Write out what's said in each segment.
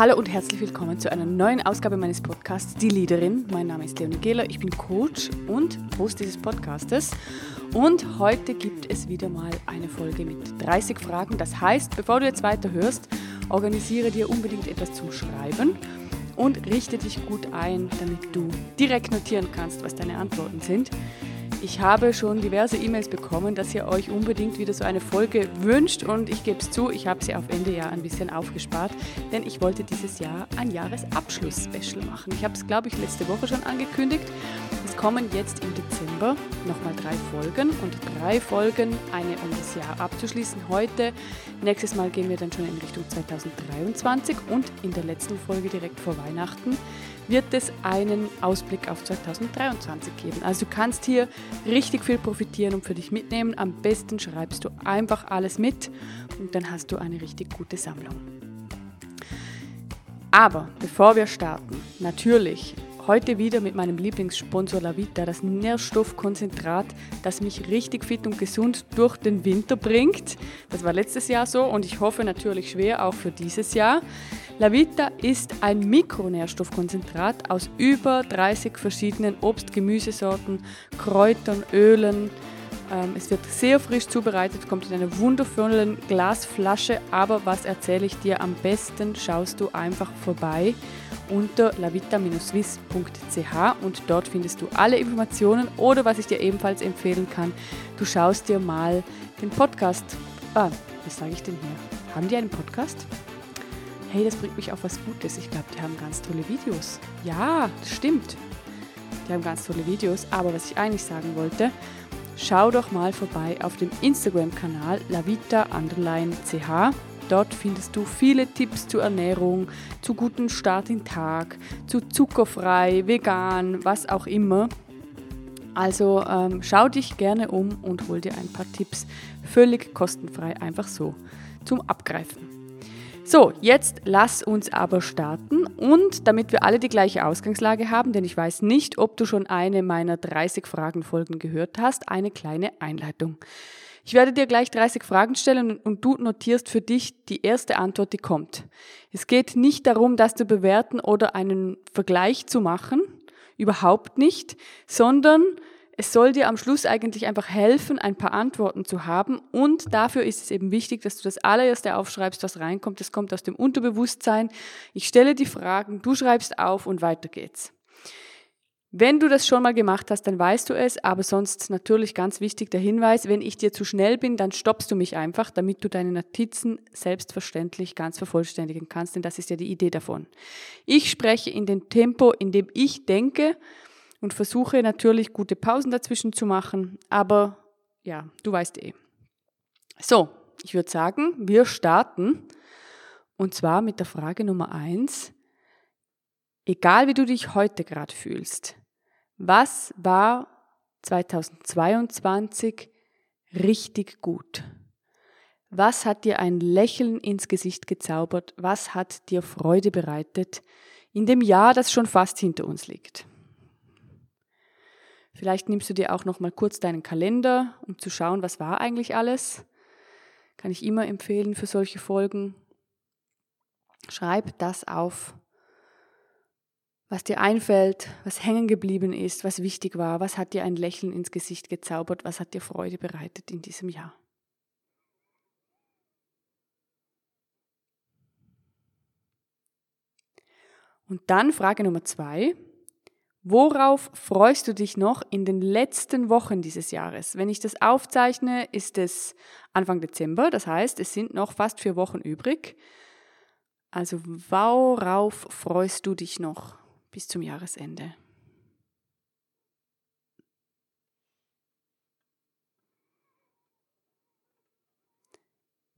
Hallo und herzlich willkommen zu einer neuen Ausgabe meines Podcasts Die Leaderin. Mein Name ist Leonie Gehler, ich bin Coach und Host dieses Podcastes. Und heute gibt es wieder mal eine Folge mit 30 Fragen. Das heißt, bevor du jetzt weiterhörst, organisiere dir unbedingt etwas zum Schreiben und richte dich gut ein, damit du direkt notieren kannst, was deine Antworten sind. Ich habe schon diverse E-Mails bekommen, dass ihr euch unbedingt wieder so eine Folge wünscht und ich gebe es zu, ich habe sie auf Ende Jahr ein bisschen aufgespart, denn ich wollte dieses Jahr ein Jahresabschluss-Special machen. Ich habe es, glaube ich, letzte Woche schon angekündigt. Es kommen jetzt im Dezember nochmal drei Folgen und drei Folgen, eine um das Jahr abzuschließen heute. Nächstes Mal gehen wir dann schon in Richtung 2023 und in der letzten Folge direkt vor Weihnachten wird es einen Ausblick auf 2023 geben. Also du kannst hier richtig viel profitieren und für dich mitnehmen. Am besten schreibst du einfach alles mit und dann hast du eine richtig gute Sammlung. Aber bevor wir starten, natürlich heute wieder mit meinem Lieblingssponsor Lavita, das Nährstoffkonzentrat, das mich richtig fit und gesund durch den Winter bringt. Das war letztes Jahr so und ich hoffe natürlich schwer auch für dieses Jahr. Lavita ist ein Mikronährstoffkonzentrat aus über 30 verschiedenen Obst-, Gemüsesorten, Kräutern, Ölen. Ähm, es wird sehr frisch zubereitet, kommt in einer wundervollen Glasflasche. Aber was erzähle ich dir? Am besten schaust du einfach vorbei unter lavita-swiss.ch und dort findest du alle Informationen oder was ich dir ebenfalls empfehlen kann, du schaust dir mal den Podcast. Ah, was sage ich denn hier? Haben die einen Podcast? hey, das bringt mich auf was Gutes. Ich glaube, die haben ganz tolle Videos. Ja, das stimmt. Die haben ganz tolle Videos. Aber was ich eigentlich sagen wollte, schau doch mal vorbei auf dem Instagram-Kanal lavita_ch. Dort findest du viele Tipps zur Ernährung, zu guten Start in Tag, zu zuckerfrei, vegan, was auch immer. Also ähm, schau dich gerne um und hol dir ein paar Tipps völlig kostenfrei, einfach so zum Abgreifen. So, jetzt lass uns aber starten und damit wir alle die gleiche Ausgangslage haben, denn ich weiß nicht, ob du schon eine meiner 30 Fragenfolgen gehört hast, eine kleine Einleitung. Ich werde dir gleich 30 Fragen stellen und du notierst für dich die erste Antwort, die kommt. Es geht nicht darum, das zu bewerten oder einen Vergleich zu machen, überhaupt nicht, sondern es soll dir am Schluss eigentlich einfach helfen, ein paar Antworten zu haben. Und dafür ist es eben wichtig, dass du das allererste aufschreibst, was reinkommt. Das kommt aus dem Unterbewusstsein. Ich stelle die Fragen, du schreibst auf und weiter geht's. Wenn du das schon mal gemacht hast, dann weißt du es, aber sonst natürlich ganz wichtig der Hinweis, wenn ich dir zu schnell bin, dann stoppst du mich einfach, damit du deine Notizen selbstverständlich ganz vervollständigen kannst, denn das ist ja die Idee davon. Ich spreche in dem Tempo, in dem ich denke und versuche natürlich gute Pausen dazwischen zu machen, aber ja, du weißt eh. So, ich würde sagen, wir starten und zwar mit der Frage Nummer eins. Egal wie du dich heute gerade fühlst, was war 2022 richtig gut? Was hat dir ein Lächeln ins Gesicht gezaubert? Was hat dir Freude bereitet in dem Jahr, das schon fast hinter uns liegt? Vielleicht nimmst du dir auch noch mal kurz deinen Kalender, um zu schauen, was war eigentlich alles. Kann ich immer empfehlen für solche Folgen. Schreib das auf, was dir einfällt, was hängen geblieben ist, was wichtig war, was hat dir ein Lächeln ins Gesicht gezaubert, was hat dir Freude bereitet in diesem Jahr. Und dann Frage Nummer zwei. Worauf freust du dich noch in den letzten Wochen dieses Jahres? Wenn ich das aufzeichne, ist es Anfang Dezember, das heißt, es sind noch fast vier Wochen übrig. Also worauf freust du dich noch bis zum Jahresende?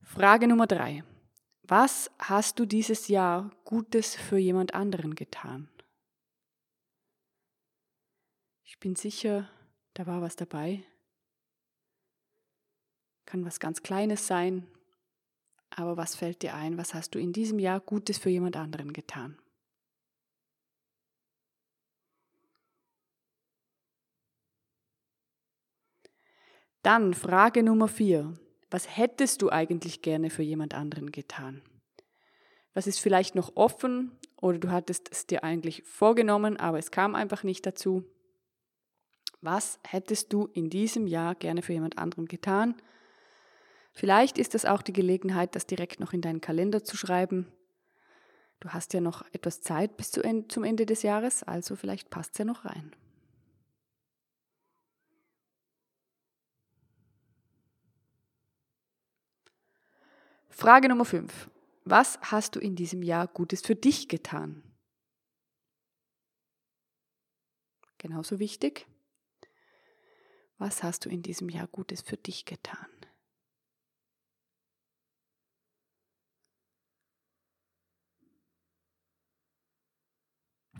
Frage Nummer drei. Was hast du dieses Jahr Gutes für jemand anderen getan? Ich bin sicher, da war was dabei. Kann was ganz Kleines sein, aber was fällt dir ein? Was hast du in diesem Jahr Gutes für jemand anderen getan? Dann Frage Nummer vier. Was hättest du eigentlich gerne für jemand anderen getan? Was ist vielleicht noch offen oder du hattest es dir eigentlich vorgenommen, aber es kam einfach nicht dazu? Was hättest du in diesem Jahr gerne für jemand anderen getan? Vielleicht ist es auch die Gelegenheit, das direkt noch in deinen Kalender zu schreiben. Du hast ja noch etwas Zeit bis zum Ende des Jahres, also vielleicht passt es ja noch rein. Frage Nummer 5. Was hast du in diesem Jahr Gutes für dich getan? Genauso wichtig. Was hast du in diesem Jahr Gutes für dich getan?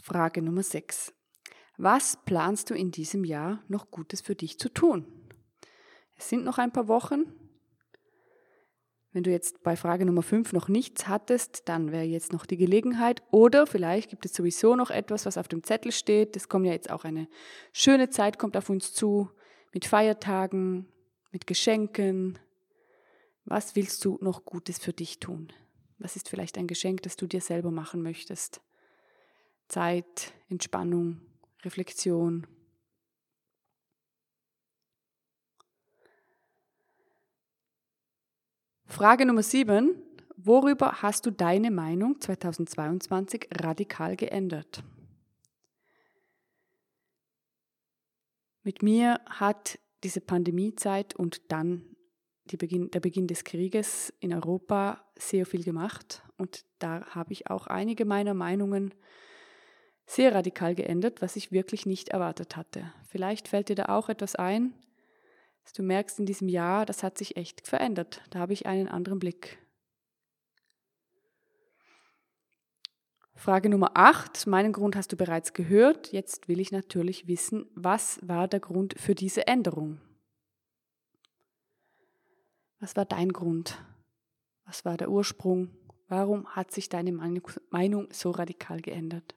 Frage Nummer 6. Was planst du in diesem Jahr noch Gutes für dich zu tun? Es sind noch ein paar Wochen. Wenn du jetzt bei Frage Nummer 5 noch nichts hattest, dann wäre jetzt noch die Gelegenheit. Oder vielleicht gibt es sowieso noch etwas, was auf dem Zettel steht. Es kommt ja jetzt auch eine schöne Zeit, kommt auf uns zu, mit Feiertagen, mit Geschenken. Was willst du noch Gutes für dich tun? Was ist vielleicht ein Geschenk, das du dir selber machen möchtest? Zeit, Entspannung, Reflexion. Frage Nummer 7. Worüber hast du deine Meinung 2022 radikal geändert? Mit mir hat diese Pandemiezeit und dann Beginn, der Beginn des Krieges in Europa sehr viel gemacht und da habe ich auch einige meiner Meinungen sehr radikal geändert, was ich wirklich nicht erwartet hatte. Vielleicht fällt dir da auch etwas ein, dass du merkst in diesem Jahr, das hat sich echt verändert. Da habe ich einen anderen Blick. Frage Nummer 8. Meinen Grund hast du bereits gehört. Jetzt will ich natürlich wissen, was war der Grund für diese Änderung? Was war dein Grund? Was war der Ursprung? Warum hat sich deine Meinung so radikal geändert?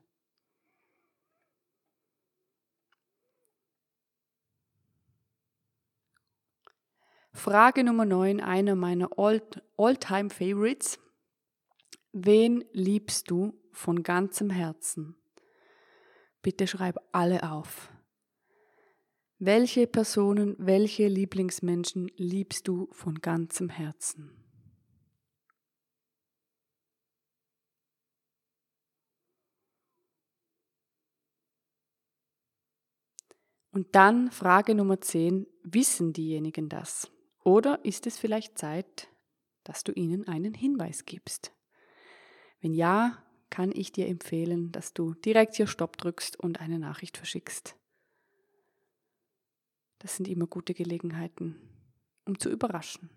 Frage Nummer 9, einer meiner All-Time-Favorites. Wen liebst du von ganzem Herzen? Bitte schreib alle auf. Welche Personen, welche Lieblingsmenschen liebst du von ganzem Herzen? Und dann Frage Nummer 10, wissen diejenigen das? Oder ist es vielleicht Zeit, dass du ihnen einen Hinweis gibst? Wenn ja, kann ich dir empfehlen, dass du direkt hier Stopp drückst und eine Nachricht verschickst. Das sind immer gute Gelegenheiten, um zu überraschen.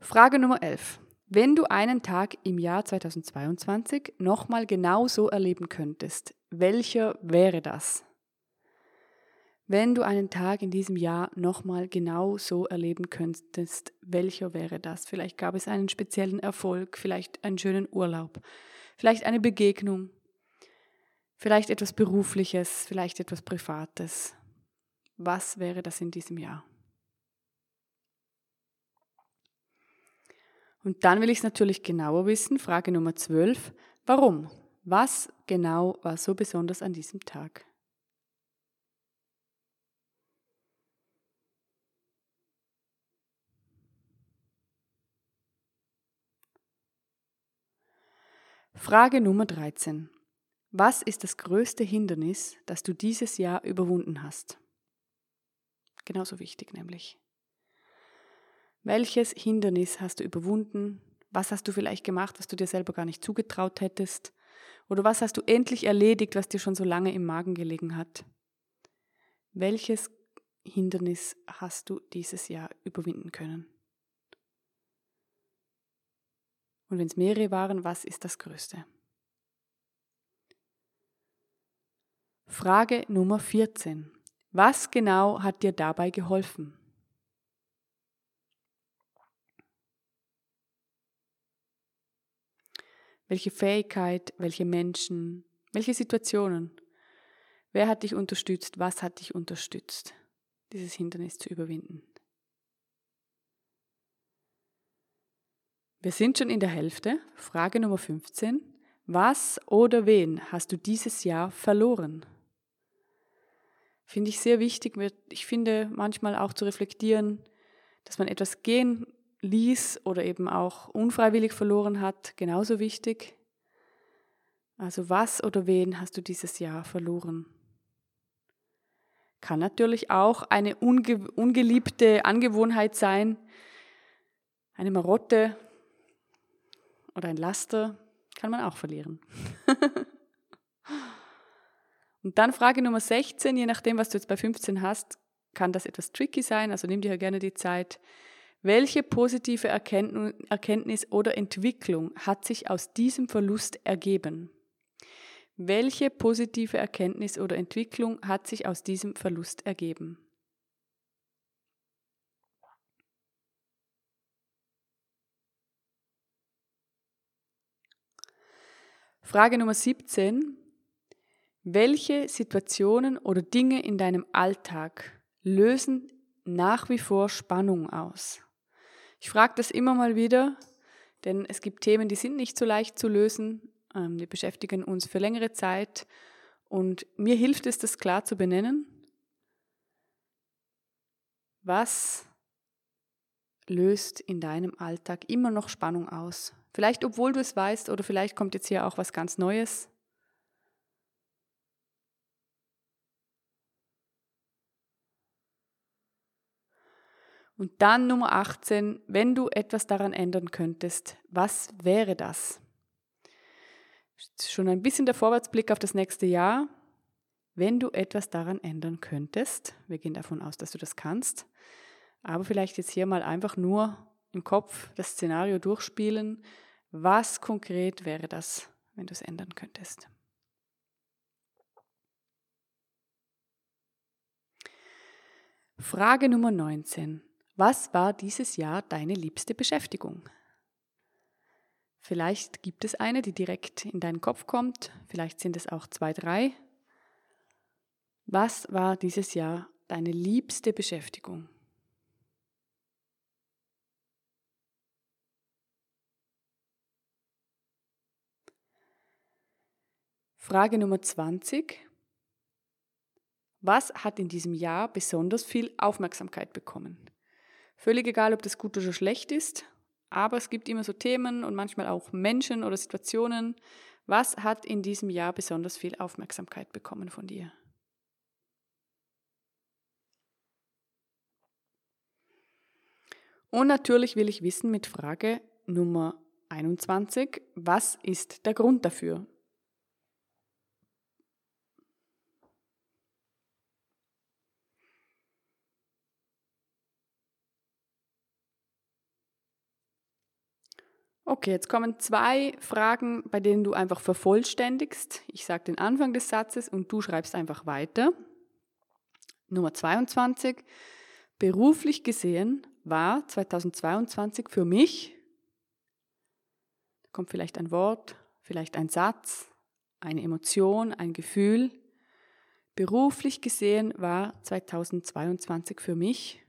Frage Nummer 11. Wenn du einen Tag im Jahr 2022 nochmal genau so erleben könntest, welcher wäre das? Wenn du einen Tag in diesem Jahr nochmal genau so erleben könntest, welcher wäre das? Vielleicht gab es einen speziellen Erfolg, vielleicht einen schönen Urlaub, vielleicht eine Begegnung, vielleicht etwas Berufliches, vielleicht etwas Privates. Was wäre das in diesem Jahr? Und dann will ich es natürlich genauer wissen. Frage Nummer 12. Warum? Was genau war so besonders an diesem Tag? Frage Nummer 13. Was ist das größte Hindernis, das du dieses Jahr überwunden hast? Genauso wichtig nämlich. Welches Hindernis hast du überwunden? Was hast du vielleicht gemacht, was du dir selber gar nicht zugetraut hättest? Oder was hast du endlich erledigt, was dir schon so lange im Magen gelegen hat? Welches Hindernis hast du dieses Jahr überwinden können? Und wenn es mehrere waren, was ist das Größte? Frage Nummer 14. Was genau hat dir dabei geholfen? Welche Fähigkeit, welche Menschen, welche Situationen? Wer hat dich unterstützt? Was hat dich unterstützt? dieses Hindernis zu überwinden. Wir sind schon in der Hälfte. Frage Nummer 15. Was oder wen hast du dieses Jahr verloren? Finde ich sehr wichtig. Ich finde manchmal auch zu reflektieren, dass man etwas gehen ließ oder eben auch unfreiwillig verloren hat, genauso wichtig. Also was oder wen hast du dieses Jahr verloren? Kann natürlich auch eine unge ungeliebte Angewohnheit sein, eine Marotte oder ein Laster, kann man auch verlieren. Und dann Frage Nummer 16, je nachdem, was du jetzt bei 15 hast, kann das etwas tricky sein, also nimm dir gerne die Zeit. Welche positive Erkenntnis oder Entwicklung hat sich aus diesem Verlust ergeben? Welche positive Erkenntnis oder Entwicklung hat sich aus diesem Verlust ergeben? Frage Nummer 17. Welche Situationen oder Dinge in deinem Alltag lösen nach wie vor Spannung aus? Ich frage das immer mal wieder, denn es gibt Themen, die sind nicht so leicht zu lösen, ähm, die beschäftigen uns für längere Zeit und mir hilft es, das klar zu benennen. Was löst in deinem Alltag immer noch Spannung aus? Vielleicht obwohl du es weißt oder vielleicht kommt jetzt hier auch was ganz Neues. Und dann Nummer 18, wenn du etwas daran ändern könntest, was wäre das? Schon ein bisschen der Vorwärtsblick auf das nächste Jahr. Wenn du etwas daran ändern könntest, wir gehen davon aus, dass du das kannst, aber vielleicht jetzt hier mal einfach nur im Kopf das Szenario durchspielen. Was konkret wäre das, wenn du es ändern könntest? Frage Nummer 19. Was war dieses Jahr deine liebste Beschäftigung? Vielleicht gibt es eine, die direkt in deinen Kopf kommt, vielleicht sind es auch zwei, drei. Was war dieses Jahr deine liebste Beschäftigung? Frage Nummer 20. Was hat in diesem Jahr besonders viel Aufmerksamkeit bekommen? Völlig egal, ob das gut oder schlecht ist, aber es gibt immer so Themen und manchmal auch Menschen oder Situationen. Was hat in diesem Jahr besonders viel Aufmerksamkeit bekommen von dir? Und natürlich will ich wissen mit Frage Nummer 21, was ist der Grund dafür? Okay, jetzt kommen zwei Fragen, bei denen du einfach vervollständigst. Ich sage den Anfang des Satzes und du schreibst einfach weiter. Nummer 22. Beruflich gesehen war 2022 für mich, da kommt vielleicht ein Wort, vielleicht ein Satz, eine Emotion, ein Gefühl. Beruflich gesehen war 2022 für mich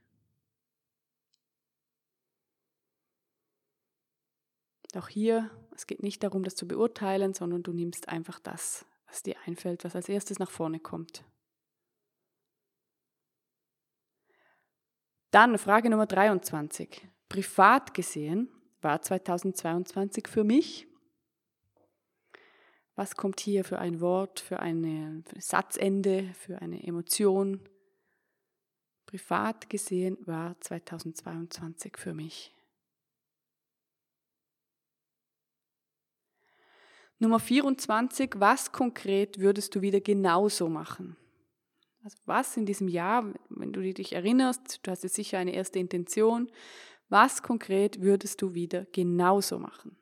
Auch hier, es geht nicht darum, das zu beurteilen, sondern du nimmst einfach das, was dir einfällt, was als erstes nach vorne kommt. Dann Frage Nummer 23. Privat gesehen war 2022 für mich. Was kommt hier für ein Wort, für ein Satzende, für eine Emotion? Privat gesehen war 2022 für mich. Nummer 24, was konkret würdest du wieder genauso machen? Also was in diesem Jahr, wenn du dich erinnerst, du hast jetzt sicher eine erste Intention, was konkret würdest du wieder genauso machen?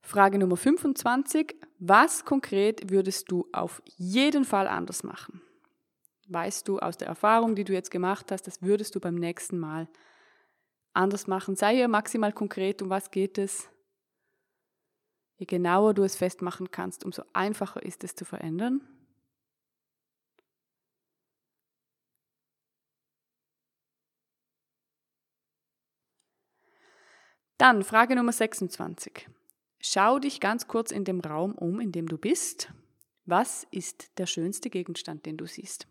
Frage Nummer 25, was konkret würdest du auf jeden Fall anders machen? Weißt du aus der Erfahrung, die du jetzt gemacht hast, das würdest du beim nächsten Mal anders machen. Sei hier maximal konkret, um was geht es. Je genauer du es festmachen kannst, umso einfacher ist es zu verändern. Dann Frage Nummer 26. Schau dich ganz kurz in dem Raum um, in dem du bist. Was ist der schönste Gegenstand, den du siehst?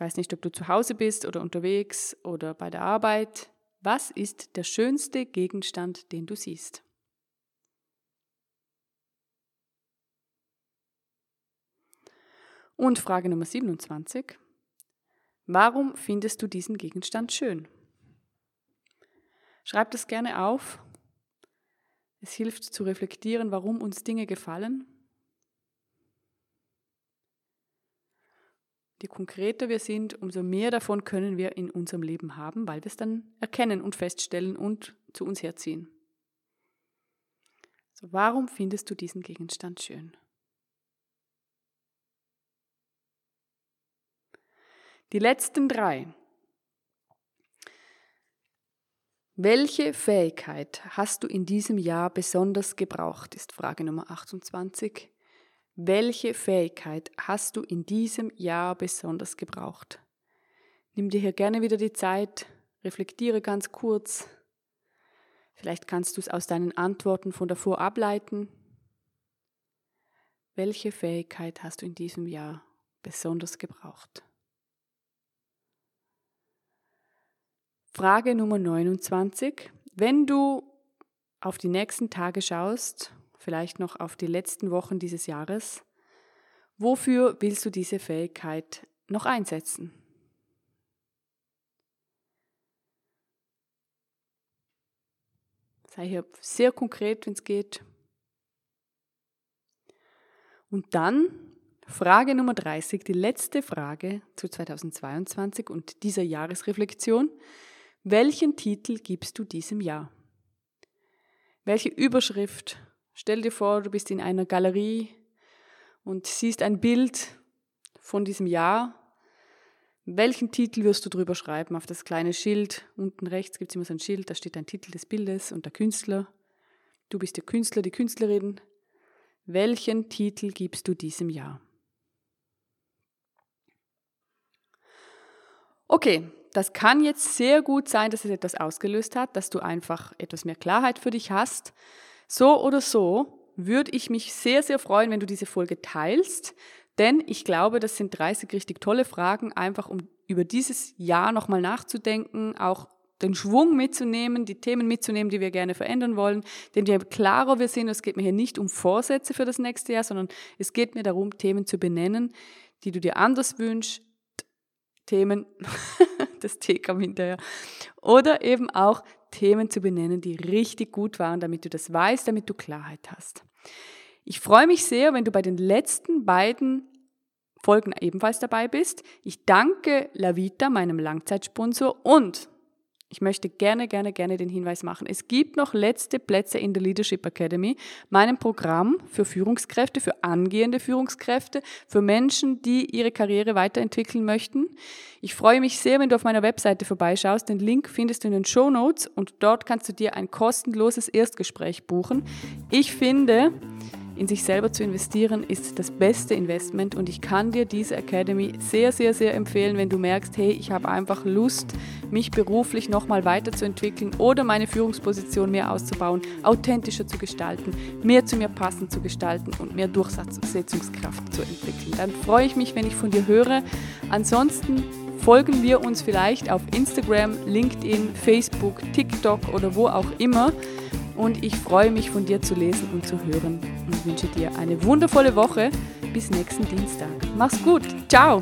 Weiß nicht, ob du zu Hause bist oder unterwegs oder bei der Arbeit. Was ist der schönste Gegenstand, den du siehst? Und Frage Nummer 27. Warum findest du diesen Gegenstand schön? Schreib das gerne auf. Es hilft zu reflektieren, warum uns Dinge gefallen. Je konkreter wir sind, umso mehr davon können wir in unserem Leben haben, weil wir es dann erkennen und feststellen und zu uns herziehen. So, warum findest du diesen Gegenstand schön? Die letzten drei. Welche Fähigkeit hast du in diesem Jahr besonders gebraucht, ist Frage Nummer 28. Welche Fähigkeit hast du in diesem Jahr besonders gebraucht? Nimm dir hier gerne wieder die Zeit, reflektiere ganz kurz. Vielleicht kannst du es aus deinen Antworten von davor ableiten. Welche Fähigkeit hast du in diesem Jahr besonders gebraucht? Frage Nummer 29. Wenn du auf die nächsten Tage schaust, vielleicht noch auf die letzten Wochen dieses Jahres, wofür willst du diese Fähigkeit noch einsetzen? Sei hier sehr konkret, wenn es geht. Und dann Frage Nummer 30, die letzte Frage zu 2022 und dieser Jahresreflexion. Welchen Titel gibst du diesem Jahr? Welche Überschrift? Stell dir vor, du bist in einer Galerie und siehst ein Bild von diesem Jahr. Welchen Titel wirst du drüber schreiben? Auf das kleine Schild. Unten rechts gibt es immer so ein Schild, da steht ein Titel des Bildes und der Künstler. Du bist der Künstler, die Künstlerin. Welchen Titel gibst du diesem Jahr? Okay, das kann jetzt sehr gut sein, dass es etwas ausgelöst hat, dass du einfach etwas mehr Klarheit für dich hast. So oder so würde ich mich sehr, sehr freuen, wenn du diese Folge teilst, denn ich glaube, das sind 30 richtig tolle Fragen, einfach um über dieses Jahr nochmal nachzudenken, auch den Schwung mitzunehmen, die Themen mitzunehmen, die wir gerne verändern wollen. Denn je klarer wir sind, es geht mir hier nicht um Vorsätze für das nächste Jahr, sondern es geht mir darum, Themen zu benennen, die du dir anders wünschst, Themen, das T kam hinterher, oder eben auch Themen zu benennen, die richtig gut waren, damit du das weißt, damit du Klarheit hast. Ich freue mich sehr, wenn du bei den letzten beiden Folgen ebenfalls dabei bist. Ich danke Lavita, meinem Langzeitsponsor, und ich möchte gerne, gerne, gerne den Hinweis machen. Es gibt noch letzte Plätze in der Leadership Academy, meinem Programm für Führungskräfte, für angehende Führungskräfte, für Menschen, die ihre Karriere weiterentwickeln möchten. Ich freue mich sehr, wenn du auf meiner Webseite vorbeischaust. Den Link findest du in den Show Notes und dort kannst du dir ein kostenloses Erstgespräch buchen. Ich finde, in sich selber zu investieren ist das beste Investment und ich kann dir diese Academy sehr, sehr, sehr empfehlen, wenn du merkst, hey, ich habe einfach Lust, mich beruflich nochmal weiterzuentwickeln oder meine Führungsposition mehr auszubauen, authentischer zu gestalten, mehr zu mir passend zu gestalten und mehr Durchsetzungskraft zu entwickeln. Dann freue ich mich, wenn ich von dir höre. Ansonsten folgen wir uns vielleicht auf Instagram, LinkedIn, Facebook, TikTok oder wo auch immer und ich freue mich von dir zu lesen und zu hören und wünsche dir eine wundervolle Woche. Bis nächsten Dienstag. Mach's gut. Ciao.